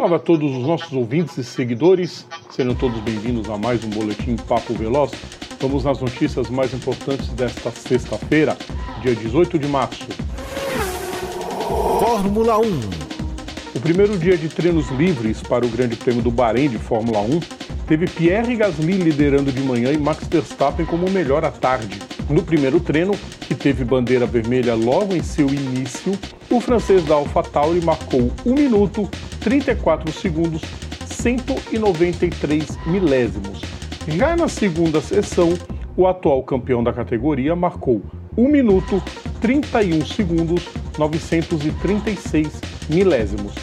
Salve a todos os nossos ouvintes e seguidores, sejam todos bem-vindos a mais um Boletim Papo Veloz. Vamos nas notícias mais importantes desta sexta-feira, dia 18 de março. Fórmula 1 O primeiro dia de treinos livres para o Grande Prêmio do Bahrein de Fórmula 1 teve Pierre Gasly liderando de manhã e Max Verstappen como o melhor à tarde. No primeiro treino, que teve bandeira vermelha logo em seu início, o francês da AlphaTauri marcou 1 minuto 34 segundos 193 milésimos. Já na segunda sessão, o atual campeão da categoria marcou 1 minuto 31 segundos 936 milésimos.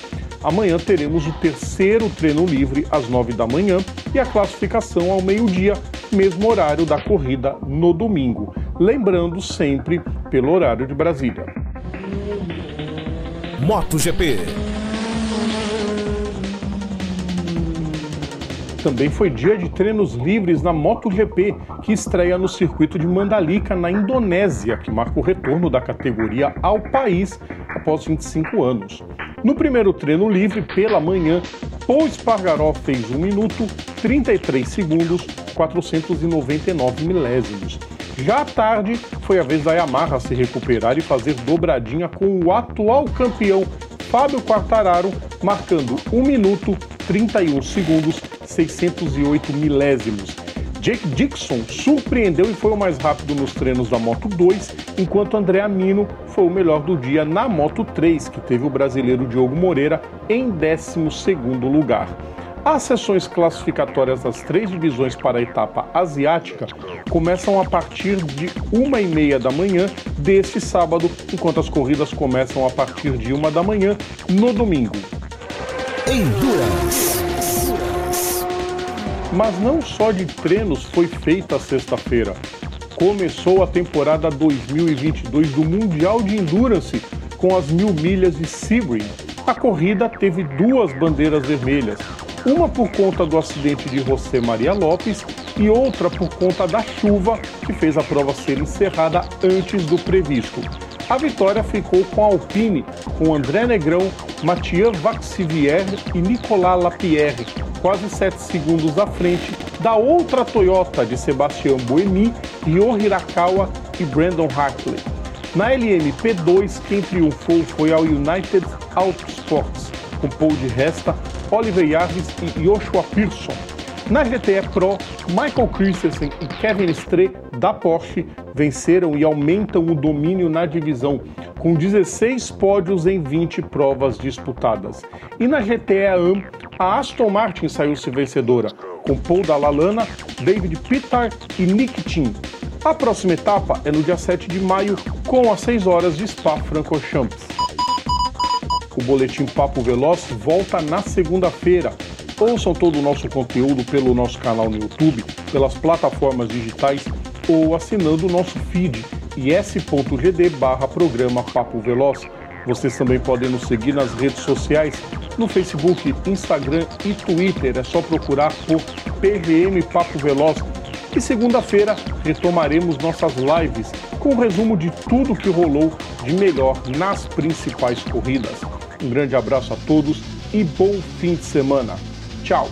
Amanhã teremos o terceiro treino livre às 9 da manhã e a classificação ao meio-dia, mesmo horário da corrida no domingo. Lembrando sempre pelo horário de Brasília. MotoGP Também foi dia de treinos livres na MotoGP, que estreia no circuito de Mandalika, na Indonésia, que marca o retorno da categoria ao país após 25 anos. No primeiro treino livre, pela manhã, Paul Espargaró fez 1 minuto 33 segundos 499 milésimos. Já à tarde, foi a vez da Yamaha se recuperar e fazer dobradinha com o atual campeão Fábio Quartararo, marcando 1 minuto 31 segundos 608 milésimos. Jake Dixon surpreendeu e foi o mais rápido nos treinos da Moto 2, enquanto André Amino foi o melhor do dia na Moto 3, que teve o brasileiro Diogo Moreira em 12º lugar. As sessões classificatórias das três divisões para a etapa asiática começam a partir de uma e meia da manhã deste sábado, enquanto as corridas começam a partir de uma da manhã no domingo. Endurance Mas não só de treinos foi feita a sexta-feira. Começou a temporada 2022 do Mundial de Endurance com as mil milhas de Sebring. A corrida teve duas bandeiras vermelhas, uma por conta do acidente de José Maria Lopes e outra por conta da chuva que fez a prova ser encerrada antes do previsto. A vitória ficou com a Alpine, com André Negrão, Mathieu Vaxivier e Nicolas Lapierre, quase 7 segundos à frente da outra Toyota de Sebastião Buemi, Ryo Hirakawa e Brandon Hartley. Na LMP2, quem triunfou foi a United Autosports, com Paul de Resta, Oliver Yarvis e Joshua Pearson. Na GTE Pro, Michael Christensen e Kevin Stre da Porsche venceram e aumentam o domínio na divisão, com 16 pódios em 20 provas disputadas. E na GTE AM, a Aston Martin saiu-se vencedora, com Paul Dallalana, David Pittard e Nick Tim. A próxima etapa é no dia 7 de maio, com as 6 horas de Spa-Francorchamps. O Boletim Papo Veloz volta na segunda-feira. Ouçam todo o nosso conteúdo pelo nosso canal no YouTube, pelas plataformas digitais ou assinando o nosso feed is.gd barra programa Papo Veloz. Vocês também podem nos seguir nas redes sociais, no Facebook, Instagram e Twitter. É só procurar por PVM Papo Veloz. E segunda-feira retomaremos nossas lives com um resumo de tudo que rolou de melhor nas principais corridas. Um grande abraço a todos e bom fim de semana. Tchau!